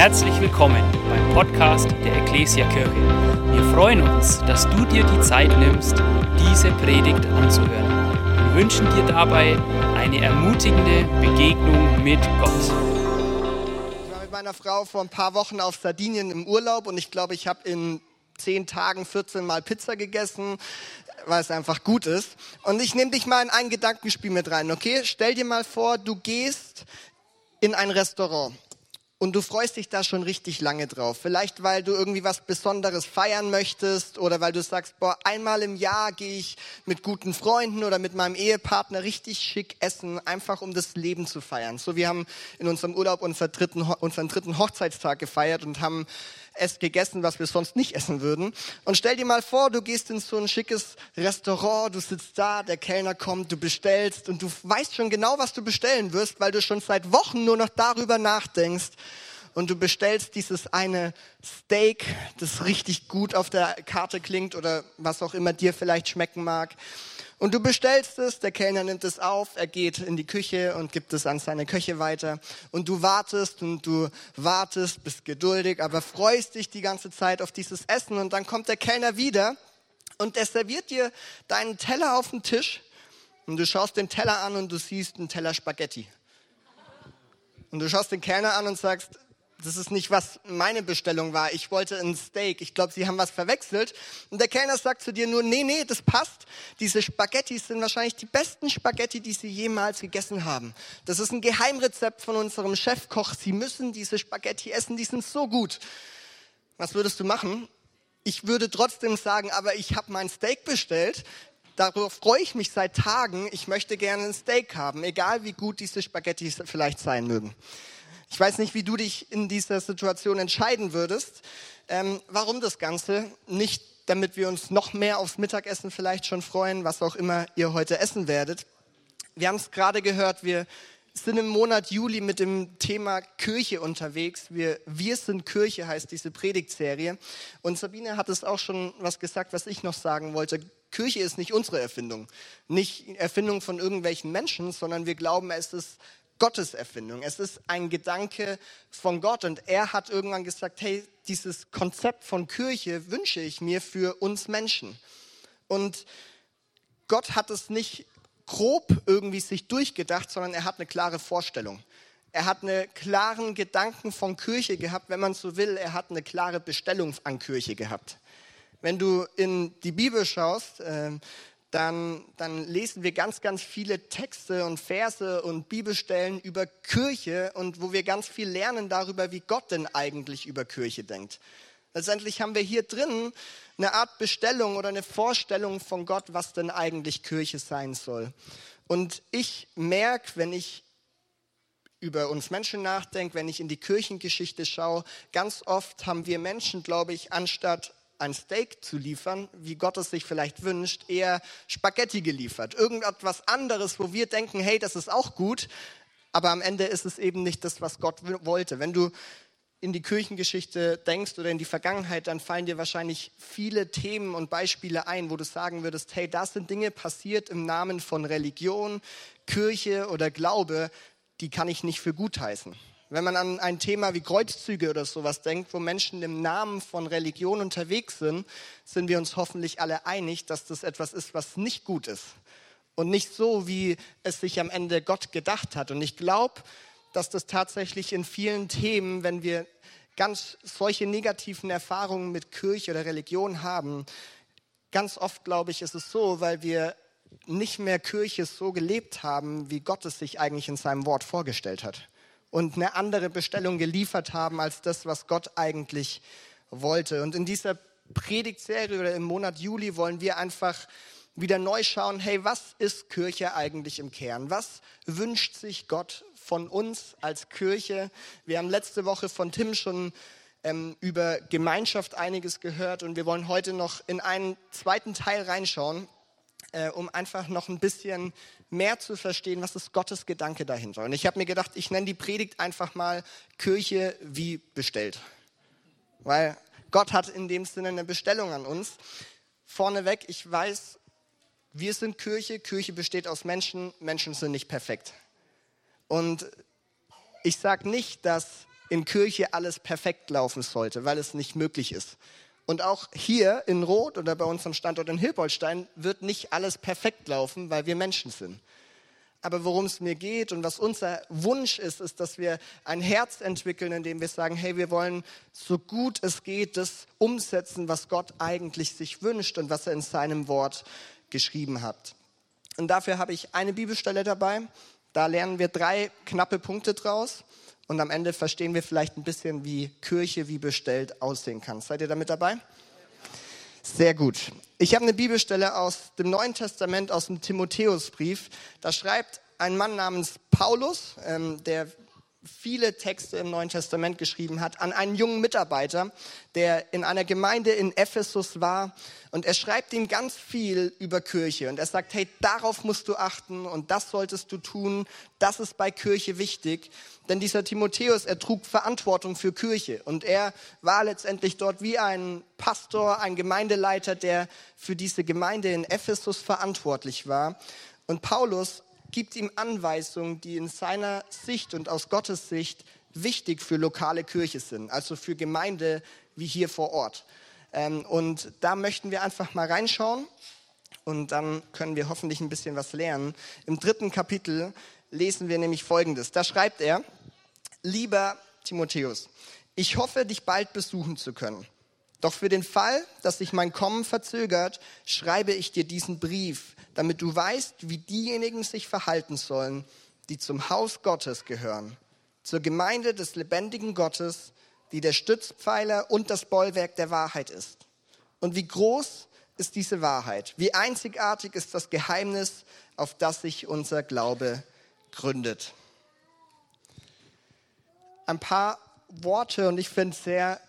Herzlich willkommen beim Podcast der Ecclesia Kirche. Wir freuen uns, dass du dir die Zeit nimmst, diese Predigt anzuhören. Wir wünschen dir dabei eine ermutigende Begegnung mit Gott. Ich war mit meiner Frau vor ein paar Wochen auf Sardinien im Urlaub und ich glaube, ich habe in zehn Tagen 14 Mal Pizza gegessen, weil es einfach gut ist. Und ich nehme dich mal in ein Gedankenspiel mit rein, okay? Stell dir mal vor, du gehst in ein Restaurant und du freust dich da schon richtig lange drauf. Vielleicht, weil du irgendwie was Besonderes feiern möchtest oder weil du sagst, boah, einmal im Jahr gehe ich mit guten Freunden oder mit meinem Ehepartner richtig schick essen, einfach um das Leben zu feiern. So, wir haben in unserem Urlaub unseren dritten, unseren dritten Hochzeitstag gefeiert und haben es gegessen, was wir sonst nicht essen würden. Und stell dir mal vor, du gehst in so ein schickes Restaurant, du sitzt da, der Kellner kommt, du bestellst und du weißt schon genau, was du bestellen wirst, weil du schon seit Wochen nur noch darüber nachdenkst. Und du bestellst dieses eine Steak, das richtig gut auf der Karte klingt oder was auch immer dir vielleicht schmecken mag. Und du bestellst es, der Kellner nimmt es auf, er geht in die Küche und gibt es an seine Köche weiter. Und du wartest und du wartest, bist geduldig, aber freust dich die ganze Zeit auf dieses Essen. Und dann kommt der Kellner wieder und er serviert dir deinen Teller auf den Tisch. Und du schaust den Teller an und du siehst einen Teller Spaghetti. Und du schaust den Kellner an und sagst, das ist nicht, was meine Bestellung war. Ich wollte ein Steak. Ich glaube, sie haben was verwechselt. Und der Kellner sagt zu dir nur, nee, nee, das passt. Diese Spaghetti sind wahrscheinlich die besten Spaghetti, die sie jemals gegessen haben. Das ist ein Geheimrezept von unserem Chefkoch. Sie müssen diese Spaghetti essen, die sind so gut. Was würdest du machen? Ich würde trotzdem sagen, aber ich habe mein Steak bestellt. Darauf freue ich mich seit Tagen. Ich möchte gerne ein Steak haben, egal wie gut diese Spaghetti vielleicht sein mögen. Ich weiß nicht, wie du dich in dieser Situation entscheiden würdest. Ähm, warum das Ganze? Nicht, damit wir uns noch mehr aufs Mittagessen vielleicht schon freuen, was auch immer ihr heute essen werdet. Wir haben es gerade gehört, wir sind im Monat Juli mit dem Thema Kirche unterwegs. Wir, wir sind Kirche heißt diese Predigtserie. Und Sabine hat es auch schon was gesagt, was ich noch sagen wollte. Kirche ist nicht unsere Erfindung, nicht Erfindung von irgendwelchen Menschen, sondern wir glauben, es ist Gottes Erfindung. Es ist ein Gedanke von Gott und er hat irgendwann gesagt, hey, dieses Konzept von Kirche wünsche ich mir für uns Menschen. Und Gott hat es nicht grob irgendwie sich durchgedacht, sondern er hat eine klare Vorstellung. Er hat einen klaren Gedanken von Kirche gehabt, wenn man so will. Er hat eine klare Bestellung an Kirche gehabt. Wenn du in die Bibel schaust, äh, dann, dann lesen wir ganz, ganz viele Texte und Verse und Bibelstellen über Kirche und wo wir ganz viel lernen darüber, wie Gott denn eigentlich über Kirche denkt. Letztendlich haben wir hier drin eine Art Bestellung oder eine Vorstellung von Gott, was denn eigentlich Kirche sein soll. Und ich merke, wenn ich über uns Menschen nachdenke, wenn ich in die Kirchengeschichte schaue, ganz oft haben wir Menschen, glaube ich, anstatt ein Steak zu liefern, wie Gott es sich vielleicht wünscht, eher Spaghetti geliefert. Irgendetwas anderes, wo wir denken, hey, das ist auch gut, aber am Ende ist es eben nicht das, was Gott wollte. Wenn du in die Kirchengeschichte denkst oder in die Vergangenheit, dann fallen dir wahrscheinlich viele Themen und Beispiele ein, wo du sagen würdest, hey, da sind Dinge passiert im Namen von Religion, Kirche oder Glaube, die kann ich nicht für gut heißen. Wenn man an ein Thema wie Kreuzzüge oder sowas denkt, wo Menschen im Namen von Religion unterwegs sind, sind wir uns hoffentlich alle einig, dass das etwas ist, was nicht gut ist. Und nicht so, wie es sich am Ende Gott gedacht hat. Und ich glaube, dass das tatsächlich in vielen Themen, wenn wir ganz solche negativen Erfahrungen mit Kirche oder Religion haben, ganz oft, glaube ich, ist es so, weil wir nicht mehr Kirche so gelebt haben, wie Gott es sich eigentlich in seinem Wort vorgestellt hat und eine andere Bestellung geliefert haben als das, was Gott eigentlich wollte. Und in dieser Predigtserie oder im Monat Juli wollen wir einfach wieder neu schauen, hey, was ist Kirche eigentlich im Kern? Was wünscht sich Gott von uns als Kirche? Wir haben letzte Woche von Tim schon ähm, über Gemeinschaft einiges gehört und wir wollen heute noch in einen zweiten Teil reinschauen, äh, um einfach noch ein bisschen mehr zu verstehen, was ist Gottes Gedanke dahinter. Und ich habe mir gedacht, ich nenne die Predigt einfach mal Kirche wie bestellt. Weil Gott hat in dem Sinne eine Bestellung an uns. Vorneweg, ich weiß, wir sind Kirche, Kirche besteht aus Menschen, Menschen sind nicht perfekt. Und ich sage nicht, dass in Kirche alles perfekt laufen sollte, weil es nicht möglich ist. Und auch hier in Rot oder bei unserem Standort in Hilpolstein wird nicht alles perfekt laufen, weil wir Menschen sind. Aber worum es mir geht und was unser Wunsch ist, ist, dass wir ein Herz entwickeln, in dem wir sagen, hey, wir wollen so gut es geht das umsetzen, was Gott eigentlich sich wünscht und was er in seinem Wort geschrieben hat. Und dafür habe ich eine Bibelstelle dabei. Da lernen wir drei knappe Punkte draus. Und am Ende verstehen wir vielleicht ein bisschen, wie Kirche wie bestellt aussehen kann. Seid ihr damit dabei? Sehr gut. Ich habe eine Bibelstelle aus dem Neuen Testament, aus dem Timotheusbrief. Da schreibt ein Mann namens Paulus, ähm, der viele Texte im Neuen Testament geschrieben hat, an einen jungen Mitarbeiter, der in einer Gemeinde in Ephesus war. Und er schreibt ihm ganz viel über Kirche. Und er sagt, hey, darauf musst du achten und das solltest du tun. Das ist bei Kirche wichtig. Denn dieser Timotheus, er trug Verantwortung für Kirche. Und er war letztendlich dort wie ein Pastor, ein Gemeindeleiter, der für diese Gemeinde in Ephesus verantwortlich war. Und Paulus gibt ihm Anweisungen, die in seiner Sicht und aus Gottes Sicht wichtig für lokale Kirche sind, also für Gemeinde wie hier vor Ort. Ähm, und da möchten wir einfach mal reinschauen und dann können wir hoffentlich ein bisschen was lernen. Im dritten Kapitel lesen wir nämlich Folgendes. Da schreibt er, lieber Timotheus, ich hoffe, dich bald besuchen zu können. Doch für den Fall, dass sich mein Kommen verzögert, schreibe ich dir diesen Brief, damit du weißt, wie diejenigen sich verhalten sollen, die zum Haus Gottes gehören, zur Gemeinde des lebendigen Gottes, die der Stützpfeiler und das Bollwerk der Wahrheit ist. Und wie groß ist diese Wahrheit? Wie einzigartig ist das Geheimnis, auf das sich unser Glaube gründet? Ein paar Worte und ich finde sehr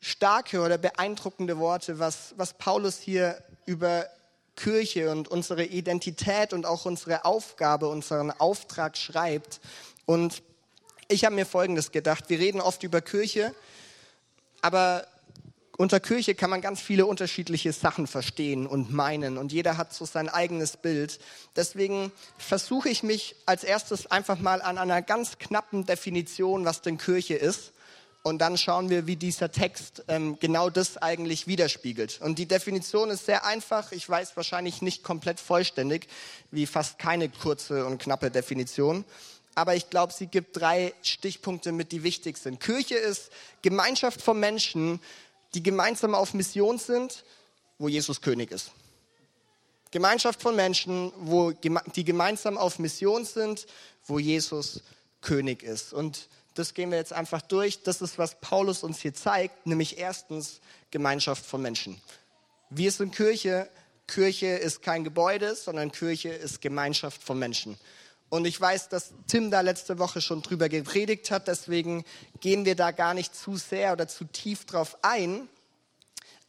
starke oder beeindruckende Worte, was, was Paulus hier über Kirche und unsere Identität und auch unsere Aufgabe, unseren Auftrag schreibt. Und ich habe mir Folgendes gedacht. Wir reden oft über Kirche, aber unter Kirche kann man ganz viele unterschiedliche Sachen verstehen und meinen und jeder hat so sein eigenes Bild. Deswegen versuche ich mich als erstes einfach mal an einer ganz knappen Definition, was denn Kirche ist und dann schauen wir, wie dieser Text ähm, genau das eigentlich widerspiegelt. Und die Definition ist sehr einfach. Ich weiß wahrscheinlich nicht komplett vollständig, wie fast keine kurze und knappe Definition. Aber ich glaube, sie gibt drei Stichpunkte mit, die wichtig sind. Kirche ist Gemeinschaft von Menschen, die gemeinsam auf Mission sind, wo Jesus König ist. Gemeinschaft von Menschen, wo, die gemeinsam auf Mission sind, wo Jesus König ist. Und das gehen wir jetzt einfach durch. Das ist, was Paulus uns hier zeigt, nämlich erstens Gemeinschaft von Menschen. Wir sind Kirche. Kirche ist kein Gebäude, sondern Kirche ist Gemeinschaft von Menschen. Und ich weiß, dass Tim da letzte Woche schon drüber gepredigt hat, deswegen gehen wir da gar nicht zu sehr oder zu tief drauf ein.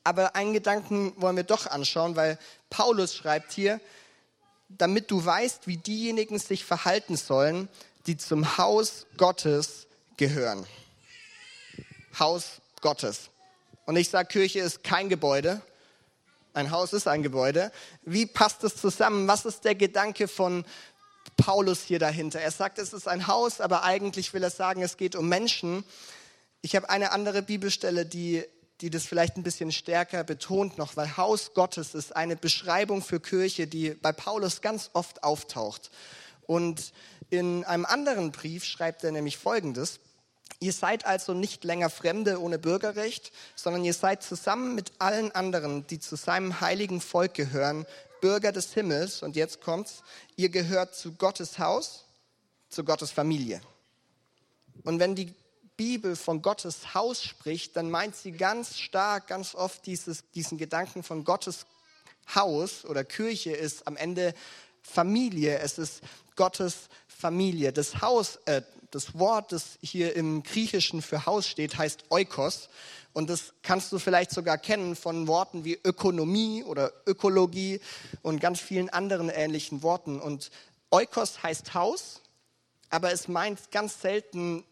Aber einen Gedanken wollen wir doch anschauen, weil Paulus schreibt hier, damit du weißt, wie diejenigen sich verhalten sollen, die zum Haus Gottes gehören. Haus Gottes. Und ich sage, Kirche ist kein Gebäude. Ein Haus ist ein Gebäude. Wie passt das zusammen? Was ist der Gedanke von Paulus hier dahinter? Er sagt, es ist ein Haus, aber eigentlich will er sagen, es geht um Menschen. Ich habe eine andere Bibelstelle, die, die das vielleicht ein bisschen stärker betont noch, weil Haus Gottes ist eine Beschreibung für Kirche, die bei Paulus ganz oft auftaucht. Und in einem anderen Brief schreibt er nämlich Folgendes. Ihr seid also nicht länger Fremde ohne Bürgerrecht, sondern ihr seid zusammen mit allen anderen, die zu seinem heiligen Volk gehören, Bürger des Himmels. Und jetzt kommt's, ihr gehört zu Gottes Haus, zu Gottes Familie. Und wenn die Bibel von Gottes Haus spricht, dann meint sie ganz stark, ganz oft dieses, diesen Gedanken von Gottes Haus oder Kirche ist am Ende Familie. Es ist Gottes Familie. Das Haus, äh, das Wort, das hier im Griechischen für Haus steht, heißt Oikos. Und das kannst du vielleicht sogar kennen von Worten wie Ökonomie oder Ökologie und ganz vielen anderen ähnlichen Worten. Und Oikos heißt Haus, aber es meint ganz selten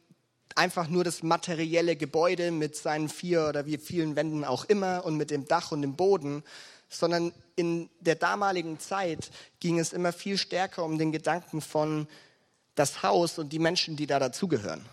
einfach nur das materielle Gebäude mit seinen vier oder wie vielen Wänden auch immer und mit dem Dach und dem Boden, sondern in der damaligen Zeit ging es immer viel stärker um den Gedanken von das Haus und die Menschen, die da dazugehören.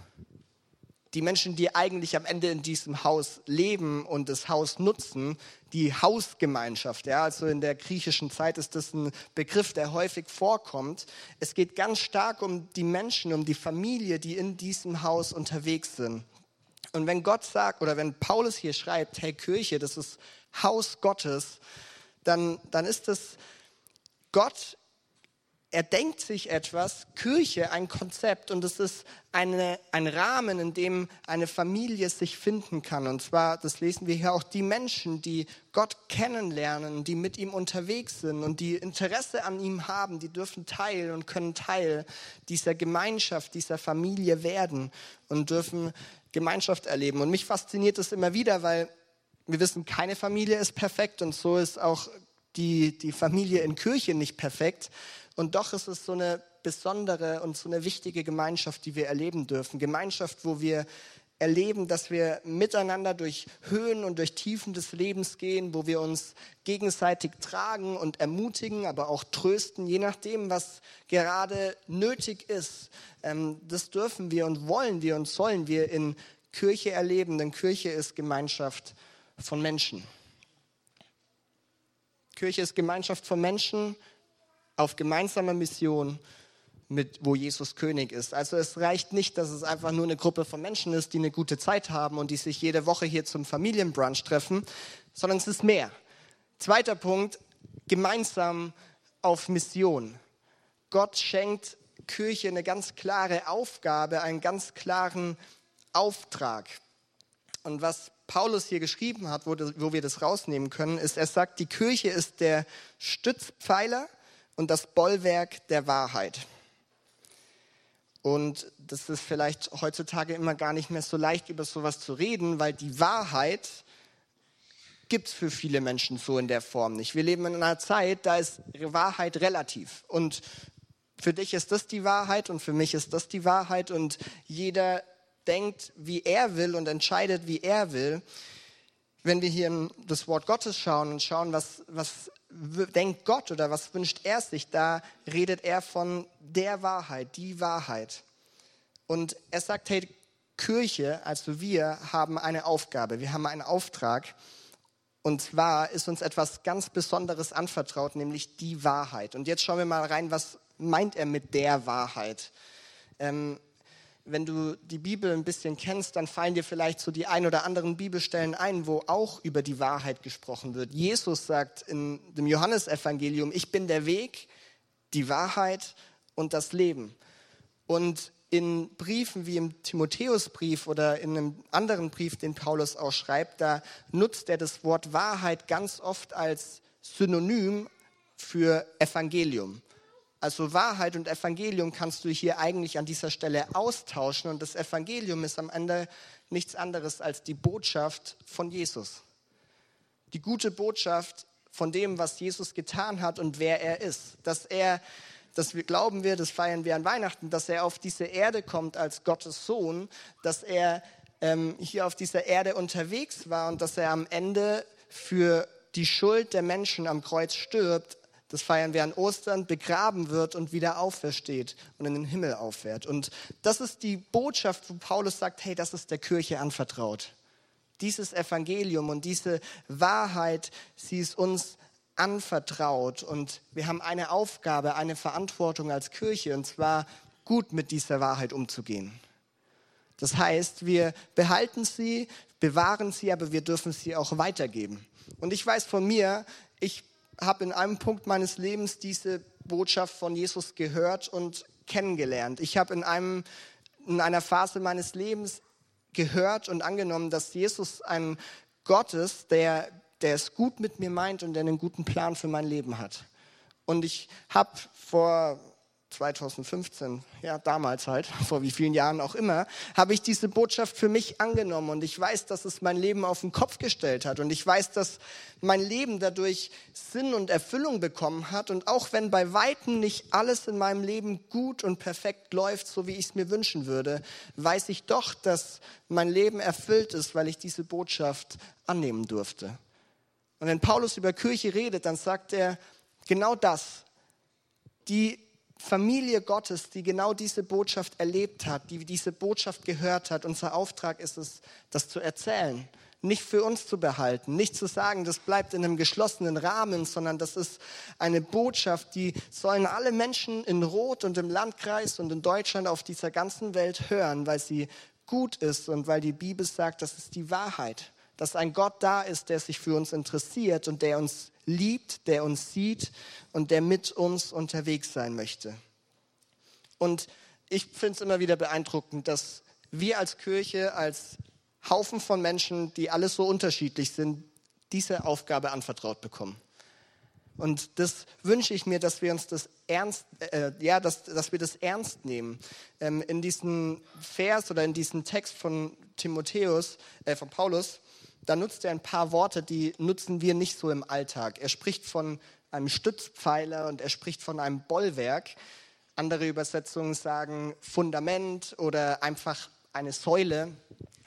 die Menschen, die eigentlich am Ende in diesem Haus leben und das Haus nutzen, die Hausgemeinschaft. Ja, also in der griechischen Zeit ist das ein Begriff, der häufig vorkommt. Es geht ganz stark um die Menschen, um die Familie, die in diesem Haus unterwegs sind. Und wenn Gott sagt, oder wenn Paulus hier schreibt, hey Kirche, das ist Haus Gottes, dann, dann ist es Gott er denkt sich etwas, Kirche, ein Konzept und es ist eine, ein Rahmen, in dem eine Familie sich finden kann. Und zwar, das lesen wir hier auch, die Menschen, die Gott kennenlernen, die mit ihm unterwegs sind und die Interesse an ihm haben, die dürfen Teil und können Teil dieser Gemeinschaft, dieser Familie werden und dürfen Gemeinschaft erleben. Und mich fasziniert es immer wieder, weil wir wissen, keine Familie ist perfekt und so ist auch die, die Familie in Kirche nicht perfekt. Und doch ist es so eine besondere und so eine wichtige Gemeinschaft, die wir erleben dürfen. Gemeinschaft, wo wir erleben, dass wir miteinander durch Höhen und durch Tiefen des Lebens gehen, wo wir uns gegenseitig tragen und ermutigen, aber auch trösten, je nachdem, was gerade nötig ist. Ähm, das dürfen wir und wollen wir und sollen wir in Kirche erleben, denn Kirche ist Gemeinschaft von Menschen. Kirche ist Gemeinschaft von Menschen, auf gemeinsamer Mission, mit, wo Jesus König ist. Also es reicht nicht, dass es einfach nur eine Gruppe von Menschen ist, die eine gute Zeit haben und die sich jede Woche hier zum Familienbrunch treffen, sondern es ist mehr. Zweiter Punkt, gemeinsam auf Mission. Gott schenkt Kirche eine ganz klare Aufgabe, einen ganz klaren Auftrag. Und was Paulus hier geschrieben hat, wo, das, wo wir das rausnehmen können, ist, er sagt, die Kirche ist der Stützpfeiler und das Bollwerk der Wahrheit. Und das ist vielleicht heutzutage immer gar nicht mehr so leicht, über sowas zu reden, weil die Wahrheit gibt es für viele Menschen so in der Form nicht. Wir leben in einer Zeit, da ist Wahrheit relativ. Und für dich ist das die Wahrheit und für mich ist das die Wahrheit. Und jeder denkt, wie er will und entscheidet, wie er will. Wenn wir hier in das Wort Gottes schauen und schauen, was, was denkt Gott oder was wünscht er sich, da redet er von der Wahrheit, die Wahrheit. Und er sagt, hey, Kirche, also wir, haben eine Aufgabe, wir haben einen Auftrag. Und zwar ist uns etwas ganz Besonderes anvertraut, nämlich die Wahrheit. Und jetzt schauen wir mal rein, was meint er mit der Wahrheit? Ähm, wenn du die Bibel ein bisschen kennst, dann fallen dir vielleicht so die ein oder anderen Bibelstellen ein, wo auch über die Wahrheit gesprochen wird. Jesus sagt in dem Johannesevangelium, ich bin der Weg, die Wahrheit und das Leben. Und in Briefen wie im Timotheusbrief oder in einem anderen Brief, den Paulus auch schreibt, da nutzt er das Wort Wahrheit ganz oft als Synonym für Evangelium. Also Wahrheit und Evangelium kannst du hier eigentlich an dieser Stelle austauschen und das Evangelium ist am Ende nichts anderes als die Botschaft von Jesus. Die gute Botschaft von dem, was Jesus getan hat und wer er ist. Dass er, das glauben wir, das feiern wir an Weihnachten, dass er auf diese Erde kommt als Gottes Sohn, dass er ähm, hier auf dieser Erde unterwegs war und dass er am Ende für die Schuld der Menschen am Kreuz stirbt, das feiern wir an Ostern, begraben wird und wieder aufersteht und in den Himmel auffährt. Und das ist die Botschaft, wo Paulus sagt, hey, das ist der Kirche anvertraut. Dieses Evangelium und diese Wahrheit, sie ist uns anvertraut und wir haben eine Aufgabe, eine Verantwortung als Kirche und zwar gut mit dieser Wahrheit umzugehen. Das heißt, wir behalten sie, bewahren sie, aber wir dürfen sie auch weitergeben. Und ich weiß von mir, ich habe in einem Punkt meines Lebens diese Botschaft von Jesus gehört und kennengelernt. Ich habe in, in einer Phase meines Lebens gehört und angenommen, dass Jesus ein Gott ist, der, der es gut mit mir meint und der einen guten Plan für mein Leben hat. Und ich habe vor 2015, ja damals halt, vor wie vielen Jahren auch immer, habe ich diese Botschaft für mich angenommen und ich weiß, dass es mein Leben auf den Kopf gestellt hat und ich weiß, dass mein Leben dadurch Sinn und Erfüllung bekommen hat und auch wenn bei weitem nicht alles in meinem Leben gut und perfekt läuft, so wie ich es mir wünschen würde, weiß ich doch, dass mein Leben erfüllt ist, weil ich diese Botschaft annehmen durfte. Und wenn Paulus über Kirche redet, dann sagt er genau das. Die Familie Gottes, die genau diese Botschaft erlebt hat, die diese Botschaft gehört hat. Unser Auftrag ist es, das zu erzählen, nicht für uns zu behalten, nicht zu sagen, das bleibt in einem geschlossenen Rahmen, sondern das ist eine Botschaft, die sollen alle Menschen in Rot und im Landkreis und in Deutschland auf dieser ganzen Welt hören, weil sie gut ist und weil die Bibel sagt, das ist die Wahrheit, dass ein Gott da ist, der sich für uns interessiert und der uns liebt, der uns sieht und der mit uns unterwegs sein möchte. Und ich finde es immer wieder beeindruckend, dass wir als Kirche, als Haufen von Menschen, die alle so unterschiedlich sind, diese Aufgabe anvertraut bekommen. Und das wünsche ich mir, dass wir uns das ernst, äh, ja, dass, dass wir das ernst nehmen. Ähm, in diesem Vers oder in diesem Text von Timotheus, äh, von Paulus, da nutzt er ein paar Worte, die nutzen wir nicht so im Alltag. Er spricht von einem Stützpfeiler und er spricht von einem Bollwerk. Andere Übersetzungen sagen Fundament oder einfach eine Säule.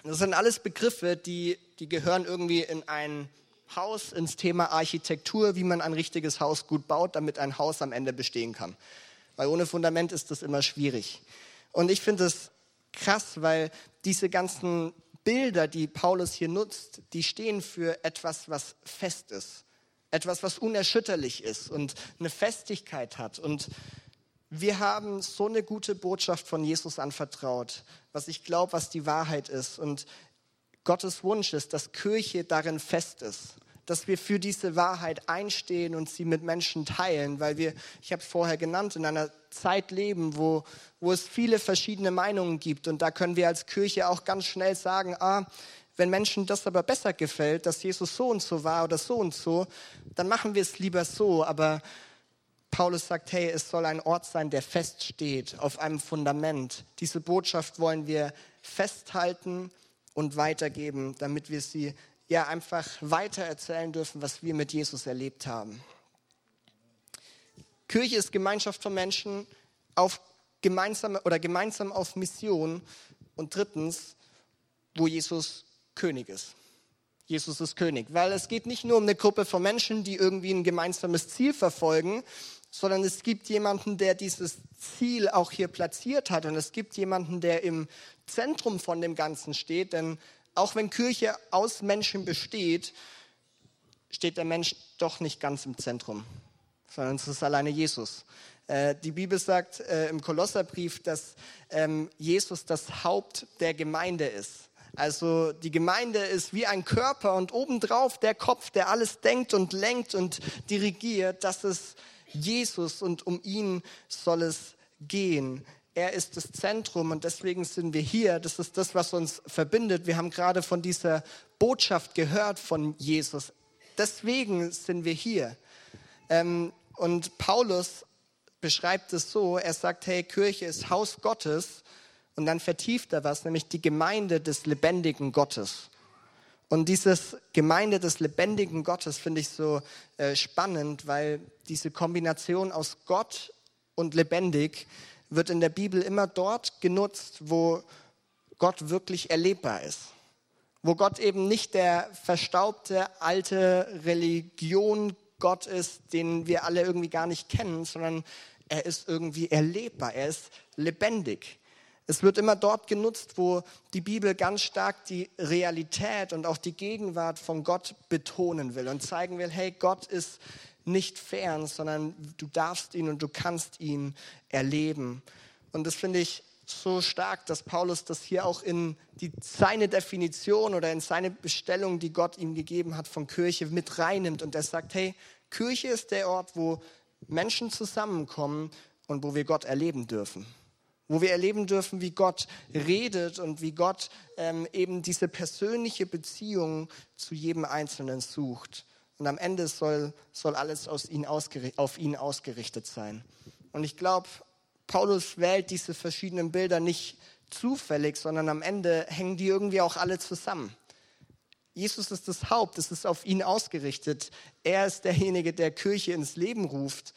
Das sind alles Begriffe, die, die gehören irgendwie in ein Haus, ins Thema Architektur, wie man ein richtiges Haus gut baut, damit ein Haus am Ende bestehen kann. Weil ohne Fundament ist das immer schwierig. Und ich finde es krass, weil diese ganzen Bilder, die Paulus hier nutzt, die stehen für etwas, was fest ist. Etwas, was unerschütterlich ist und eine Festigkeit hat. Und wir haben so eine gute Botschaft von Jesus anvertraut, was ich glaube, was die Wahrheit ist. Und Gottes Wunsch ist, dass Kirche darin fest ist, dass wir für diese Wahrheit einstehen und sie mit Menschen teilen, weil wir, ich habe es vorher genannt, in einer Zeit leben, wo, wo es viele verschiedene Meinungen gibt. Und da können wir als Kirche auch ganz schnell sagen, ah, wenn Menschen das aber besser gefällt, dass Jesus so und so war oder so und so, dann machen wir es lieber so. Aber Paulus sagt, hey, es soll ein Ort sein, der feststeht auf einem Fundament. Diese Botschaft wollen wir festhalten und weitergeben, damit wir sie ja einfach weiter erzählen dürfen, was wir mit Jesus erlebt haben. Kirche ist Gemeinschaft von Menschen auf gemeinsame oder gemeinsam auf Mission und drittens, wo Jesus König ist. Jesus ist König, weil es geht nicht nur um eine Gruppe von Menschen, die irgendwie ein gemeinsames Ziel verfolgen, sondern es gibt jemanden, der dieses Ziel auch hier platziert hat und es gibt jemanden, der im Zentrum von dem Ganzen steht, denn auch wenn Kirche aus Menschen besteht, steht der Mensch doch nicht ganz im Zentrum, sondern es ist alleine Jesus. Äh, die Bibel sagt äh, im Kolosserbrief, dass ähm, Jesus das Haupt der Gemeinde ist. Also die Gemeinde ist wie ein Körper und obendrauf der Kopf, der alles denkt und lenkt und dirigiert. Das ist Jesus und um ihn soll es gehen. Er ist das Zentrum und deswegen sind wir hier. Das ist das, was uns verbindet. Wir haben gerade von dieser Botschaft gehört von Jesus. Deswegen sind wir hier. Ähm, und Paulus beschreibt es so, er sagt, hey, Kirche ist Haus Gottes und dann vertieft er was, nämlich die Gemeinde des lebendigen Gottes. Und dieses Gemeinde des lebendigen Gottes finde ich so äh, spannend, weil diese Kombination aus Gott und lebendig wird in der Bibel immer dort genutzt, wo Gott wirklich erlebbar ist. Wo Gott eben nicht der verstaubte alte Religion Gott ist, den wir alle irgendwie gar nicht kennen, sondern er ist irgendwie erlebbar, er ist lebendig. Es wird immer dort genutzt, wo die Bibel ganz stark die Realität und auch die Gegenwart von Gott betonen will und zeigen will, hey, Gott ist nicht fern, sondern du darfst ihn und du kannst ihn erleben. Und das finde ich so stark, dass Paulus das hier auch in die, seine Definition oder in seine Bestellung, die Gott ihm gegeben hat von Kirche, mit reinnimmt. Und er sagt, hey, Kirche ist der Ort, wo Menschen zusammenkommen und wo wir Gott erleben dürfen wo wir erleben dürfen, wie Gott redet und wie Gott ähm, eben diese persönliche Beziehung zu jedem Einzelnen sucht. Und am Ende soll, soll alles ihn auf ihn ausgerichtet sein. Und ich glaube, Paulus wählt diese verschiedenen Bilder nicht zufällig, sondern am Ende hängen die irgendwie auch alle zusammen. Jesus ist das Haupt, es ist auf ihn ausgerichtet. Er ist derjenige, der Kirche ins Leben ruft.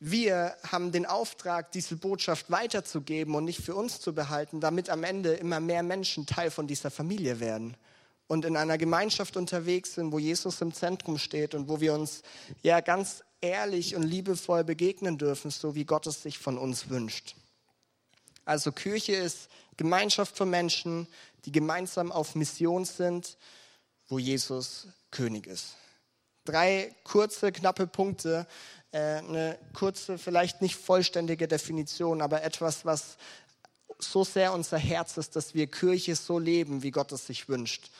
Wir haben den Auftrag, diese Botschaft weiterzugeben und nicht für uns zu behalten, damit am Ende immer mehr Menschen Teil von dieser Familie werden und in einer Gemeinschaft unterwegs sind, wo Jesus im Zentrum steht und wo wir uns ja ganz ehrlich und liebevoll begegnen dürfen, so wie Gott es sich von uns wünscht. Also Kirche ist Gemeinschaft von Menschen, die gemeinsam auf Mission sind, wo Jesus König ist. Drei kurze, knappe Punkte, äh, eine kurze, vielleicht nicht vollständige Definition, aber etwas, was so sehr unser Herz ist, dass wir Kirche so leben, wie Gott es sich wünscht.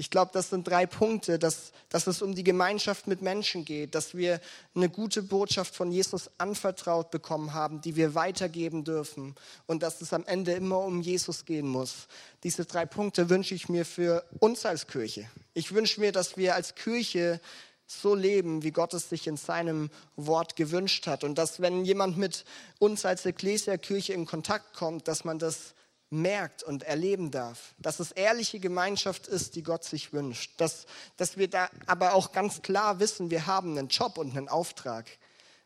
Ich glaube, das sind drei Punkte, dass, dass es um die Gemeinschaft mit Menschen geht, dass wir eine gute Botschaft von Jesus anvertraut bekommen haben, die wir weitergeben dürfen und dass es am Ende immer um Jesus gehen muss. Diese drei Punkte wünsche ich mir für uns als Kirche. Ich wünsche mir, dass wir als Kirche so leben, wie Gott es sich in seinem Wort gewünscht hat. Und dass, wenn jemand mit uns als Ekklesia-Kirche in Kontakt kommt, dass man das merkt und erleben darf, dass es ehrliche Gemeinschaft ist, die Gott sich wünscht, dass, dass wir da aber auch ganz klar wissen, wir haben einen Job und einen Auftrag,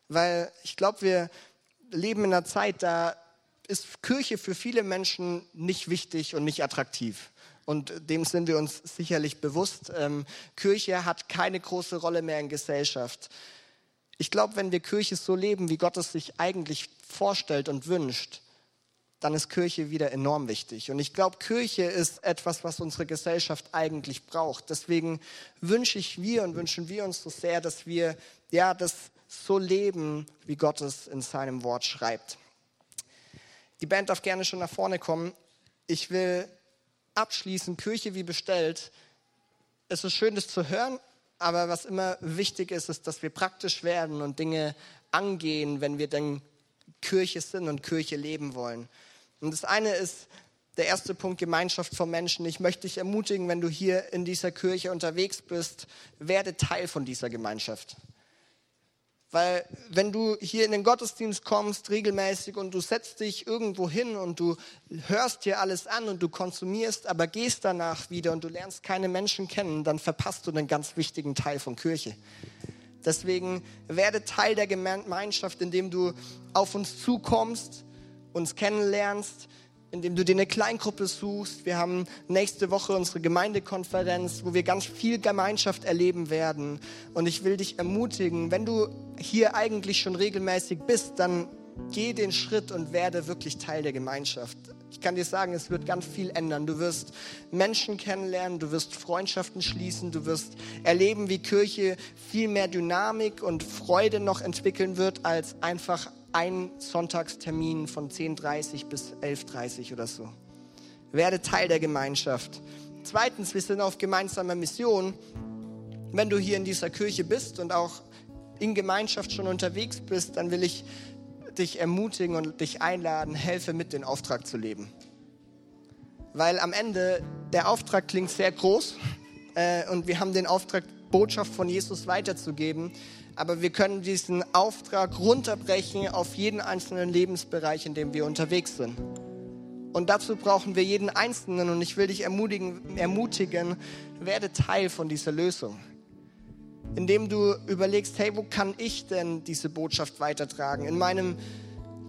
weil ich glaube, wir leben in einer Zeit, da ist Kirche für viele Menschen nicht wichtig und nicht attraktiv. Und dem sind wir uns sicherlich bewusst. Ähm, Kirche hat keine große Rolle mehr in Gesellschaft. Ich glaube, wenn wir Kirche so leben, wie Gott es sich eigentlich vorstellt und wünscht, dann ist Kirche wieder enorm wichtig. Und ich glaube, Kirche ist etwas, was unsere Gesellschaft eigentlich braucht. Deswegen wünsche ich mir und wünschen wir uns so sehr, dass wir ja das so leben, wie Gott es in seinem Wort schreibt. Die Band darf gerne schon nach vorne kommen. Ich will abschließen, Kirche wie bestellt. Es ist schön, das zu hören, aber was immer wichtig ist, ist, dass wir praktisch werden und Dinge angehen, wenn wir denn Kirche sind und Kirche leben wollen. Und das eine ist der erste Punkt Gemeinschaft von Menschen. Ich möchte dich ermutigen, wenn du hier in dieser Kirche unterwegs bist, werde Teil von dieser Gemeinschaft. Weil wenn du hier in den Gottesdienst kommst regelmäßig und du setzt dich irgendwo hin und du hörst dir alles an und du konsumierst, aber gehst danach wieder und du lernst keine Menschen kennen, dann verpasst du einen ganz wichtigen Teil von Kirche. Deswegen werde Teil der Gemeinschaft, indem du auf uns zukommst, uns kennenlernst, indem du dir eine Kleingruppe suchst. Wir haben nächste Woche unsere Gemeindekonferenz, wo wir ganz viel Gemeinschaft erleben werden. Und ich will dich ermutigen, wenn du hier eigentlich schon regelmäßig bist, dann geh den Schritt und werde wirklich Teil der Gemeinschaft. Ich kann dir sagen, es wird ganz viel ändern. Du wirst Menschen kennenlernen, du wirst Freundschaften schließen, du wirst erleben, wie Kirche viel mehr Dynamik und Freude noch entwickeln wird, als einfach ein Sonntagstermin von 10.30 bis 11.30 oder so. Werde Teil der Gemeinschaft. Zweitens, wir sind auf gemeinsamer Mission. Wenn du hier in dieser Kirche bist und auch in Gemeinschaft schon unterwegs bist, dann will ich dich ermutigen und dich einladen, helfe mit, den Auftrag zu leben. Weil am Ende der Auftrag klingt sehr groß äh, und wir haben den Auftrag, Botschaft von Jesus weiterzugeben. Aber wir können diesen Auftrag runterbrechen auf jeden einzelnen Lebensbereich, in dem wir unterwegs sind. Und dazu brauchen wir jeden Einzelnen. Und ich will dich ermutigen, ermutigen werde Teil von dieser Lösung indem du überlegst, hey, wo kann ich denn diese Botschaft weitertragen? In meinem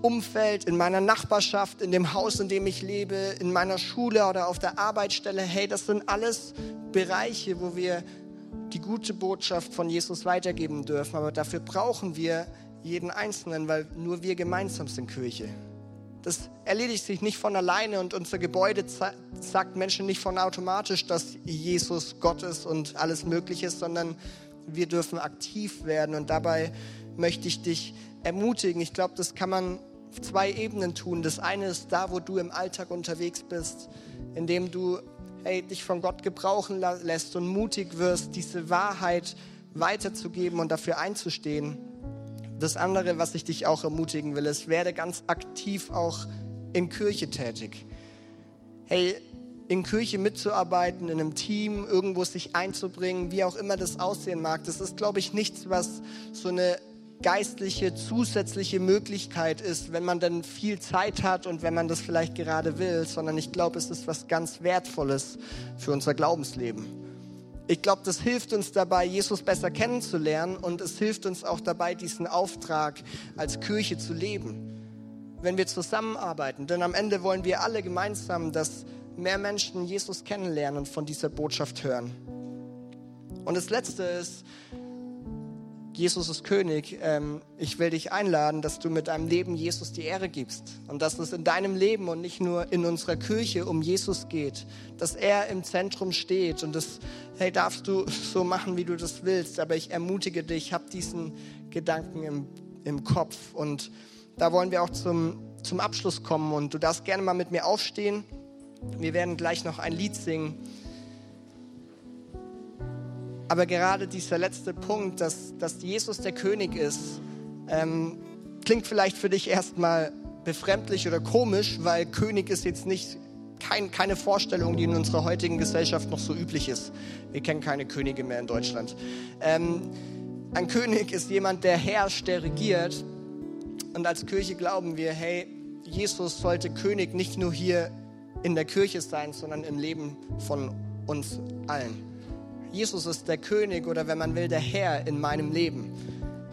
Umfeld, in meiner Nachbarschaft, in dem Haus, in dem ich lebe, in meiner Schule oder auf der Arbeitsstelle. Hey, das sind alles Bereiche, wo wir die gute Botschaft von Jesus weitergeben dürfen. Aber dafür brauchen wir jeden Einzelnen, weil nur wir gemeinsam sind Kirche. Das erledigt sich nicht von alleine und unser Gebäude sagt Menschen nicht von automatisch, dass Jesus Gott ist und alles Mögliche ist, sondern wir dürfen aktiv werden und dabei möchte ich dich ermutigen. Ich glaube, das kann man auf zwei Ebenen tun. Das eine ist da, wo du im Alltag unterwegs bist, indem du hey, dich von Gott gebrauchen lässt und mutig wirst, diese Wahrheit weiterzugeben und dafür einzustehen. Das andere, was ich dich auch ermutigen will, ist, werde ganz aktiv auch in Kirche tätig. Hey, in Kirche mitzuarbeiten, in einem Team, irgendwo sich einzubringen, wie auch immer das aussehen mag. Das ist, glaube ich, nichts, was so eine geistliche zusätzliche Möglichkeit ist, wenn man dann viel Zeit hat und wenn man das vielleicht gerade will, sondern ich glaube, es ist was ganz Wertvolles für unser Glaubensleben. Ich glaube, das hilft uns dabei, Jesus besser kennenzulernen und es hilft uns auch dabei, diesen Auftrag als Kirche zu leben. Wenn wir zusammenarbeiten, denn am Ende wollen wir alle gemeinsam, dass mehr Menschen Jesus kennenlernen und von dieser Botschaft hören. Und das Letzte ist, Jesus ist König. Ähm, ich will dich einladen, dass du mit deinem Leben Jesus die Ehre gibst und dass es in deinem Leben und nicht nur in unserer Kirche um Jesus geht, dass er im Zentrum steht und das, hey, darfst du so machen, wie du das willst. Aber ich ermutige dich, hab diesen Gedanken im, im Kopf und da wollen wir auch zum, zum Abschluss kommen und du darfst gerne mal mit mir aufstehen. Wir werden gleich noch ein Lied singen. Aber gerade dieser letzte Punkt, dass, dass Jesus der König ist, ähm, klingt vielleicht für dich erstmal befremdlich oder komisch, weil König ist jetzt nicht kein, keine Vorstellung, die in unserer heutigen Gesellschaft noch so üblich ist. Wir kennen keine Könige mehr in Deutschland. Ähm, ein König ist jemand, der herrscht, der regiert. Und als Kirche glauben wir, hey, Jesus sollte König nicht nur hier in der Kirche sein, sondern im Leben von uns allen. Jesus ist der König oder wenn man will, der Herr in meinem Leben.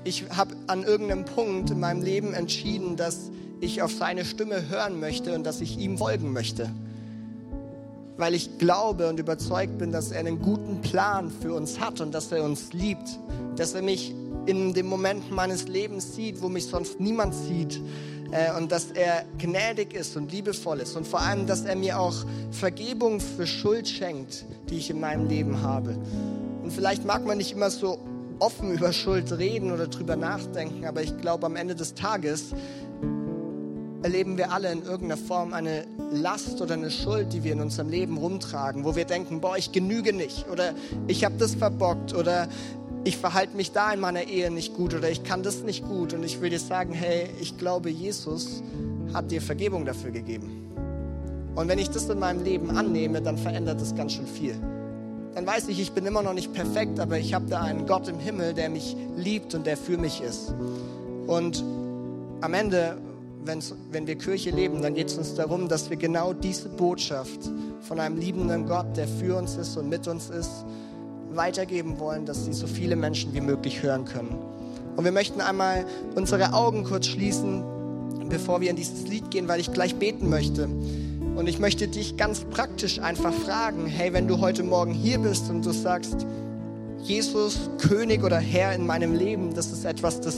Ich habe an irgendeinem Punkt in meinem Leben entschieden, dass ich auf seine Stimme hören möchte und dass ich ihm folgen möchte. Weil ich glaube und überzeugt bin, dass er einen guten Plan für uns hat und dass er uns liebt. Dass er mich in dem Moment meines Lebens sieht, wo mich sonst niemand sieht äh, und dass er gnädig ist und liebevoll ist und vor allem, dass er mir auch Vergebung für Schuld schenkt, die ich in meinem Leben habe. Und vielleicht mag man nicht immer so offen über Schuld reden oder drüber nachdenken, aber ich glaube, am Ende des Tages erleben wir alle in irgendeiner Form eine Last oder eine Schuld, die wir in unserem Leben rumtragen, wo wir denken, boah, ich genüge nicht oder ich habe das verbockt oder ich verhalte mich da in meiner Ehe nicht gut oder ich kann das nicht gut. Und ich will dir sagen, hey, ich glaube, Jesus hat dir Vergebung dafür gegeben. Und wenn ich das in meinem Leben annehme, dann verändert das ganz schön viel. Dann weiß ich, ich bin immer noch nicht perfekt, aber ich habe da einen Gott im Himmel, der mich liebt und der für mich ist. Und am Ende, wenn wir Kirche leben, dann geht es uns darum, dass wir genau diese Botschaft von einem liebenden Gott, der für uns ist und mit uns ist, weitergeben wollen, dass sie so viele Menschen wie möglich hören können. Und wir möchten einmal unsere Augen kurz schließen, bevor wir in dieses Lied gehen, weil ich gleich beten möchte. Und ich möchte dich ganz praktisch einfach fragen, hey, wenn du heute Morgen hier bist und du sagst, Jesus, König oder Herr in meinem Leben, das ist etwas, das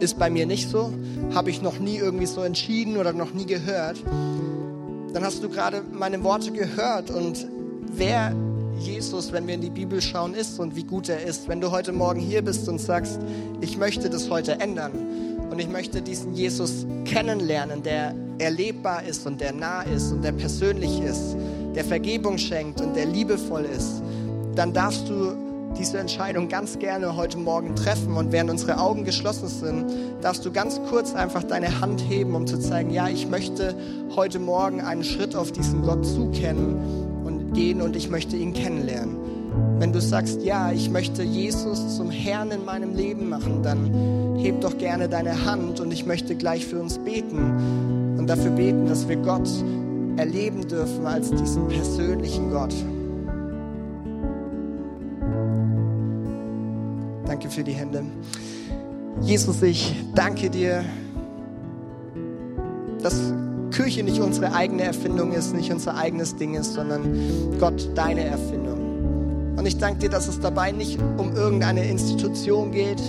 ist bei mir nicht so, habe ich noch nie irgendwie so entschieden oder noch nie gehört, dann hast du gerade meine Worte gehört und wer Jesus, wenn wir in die Bibel schauen, ist und wie gut er ist. Wenn du heute Morgen hier bist und sagst, ich möchte das heute ändern und ich möchte diesen Jesus kennenlernen, der erlebbar ist und der nah ist und der persönlich ist, der Vergebung schenkt und der liebevoll ist, dann darfst du diese Entscheidung ganz gerne heute Morgen treffen. Und während unsere Augen geschlossen sind, darfst du ganz kurz einfach deine Hand heben, um zu zeigen, ja, ich möchte heute Morgen einen Schritt auf diesen Gott zukennen gehen und ich möchte ihn kennenlernen. Wenn du sagst, ja, ich möchte Jesus zum Herrn in meinem Leben machen, dann heb doch gerne deine Hand und ich möchte gleich für uns beten und dafür beten, dass wir Gott erleben dürfen als diesen persönlichen Gott. Danke für die Hände. Jesus, ich danke dir, dass Kirche nicht unsere eigene Erfindung ist, nicht unser eigenes Ding ist, sondern Gott deine Erfindung. Und ich danke dir, dass es dabei nicht um irgendeine Institution geht,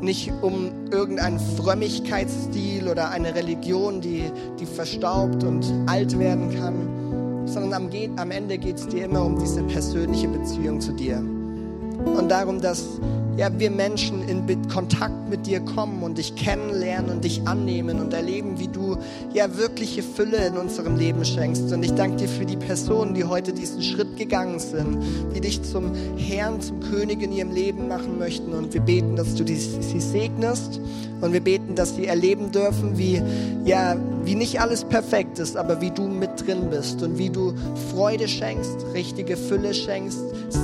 nicht um irgendeinen Frömmigkeitsstil oder eine Religion, die, die verstaubt und alt werden kann, sondern am, am Ende geht es dir immer um diese persönliche Beziehung zu dir. Und darum, dass ja, wir Menschen in Kontakt mit dir kommen und dich kennenlernen und dich annehmen und erleben, wie du ja wirkliche Fülle in unserem Leben schenkst. Und ich danke dir für die Personen, die heute diesen Schritt gegangen sind, die dich zum Herrn, zum König in ihrem Leben machen möchten. Und wir beten, dass du die, sie segnest und wir beten, dass sie erleben dürfen, wie, ja, wie nicht alles perfekt ist, aber wie du mit drin bist und wie du Freude schenkst, richtige Fülle schenkst,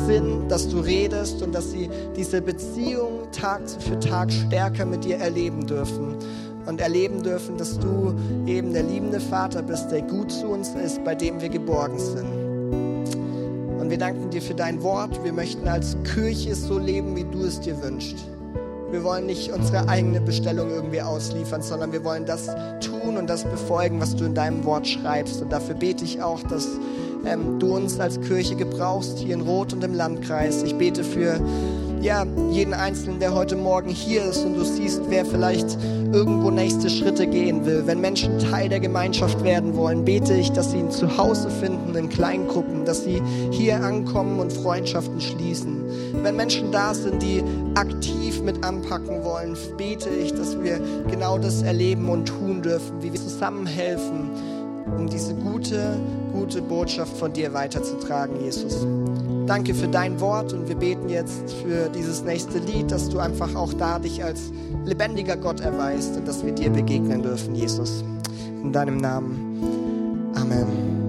Sinn, dass du redest und dass sie diese Beziehung Tag für Tag stärker mit dir erleben dürfen und erleben dürfen, dass du eben der liebende Vater bist, der gut zu uns ist, bei dem wir geborgen sind. Und wir danken dir für dein Wort. Wir möchten als Kirche so leben, wie du es dir wünschst. Wir wollen nicht unsere eigene Bestellung irgendwie ausliefern, sondern wir wollen das tun und das befolgen, was du in deinem Wort schreibst. Und dafür bete ich auch, dass ähm, du uns als Kirche gebrauchst, hier in Rot und im Landkreis. Ich bete für ja, jeden Einzelnen, der heute Morgen hier ist und du siehst, wer vielleicht irgendwo nächste Schritte gehen will. Wenn Menschen Teil der Gemeinschaft werden wollen, bete ich, dass sie ein Zuhause finden in Kleingruppen, dass sie hier ankommen und Freundschaften schließen. Wenn Menschen da sind, die aktiv mit anpacken wollen, bete ich, dass wir genau das erleben und tun dürfen, wie wir zusammenhelfen, um diese gute, gute Botschaft von dir weiterzutragen, Jesus. Danke für dein Wort und wir beten jetzt für dieses nächste Lied, dass du einfach auch da dich als lebendiger Gott erweist und dass wir dir begegnen dürfen, Jesus. In deinem Namen. Amen.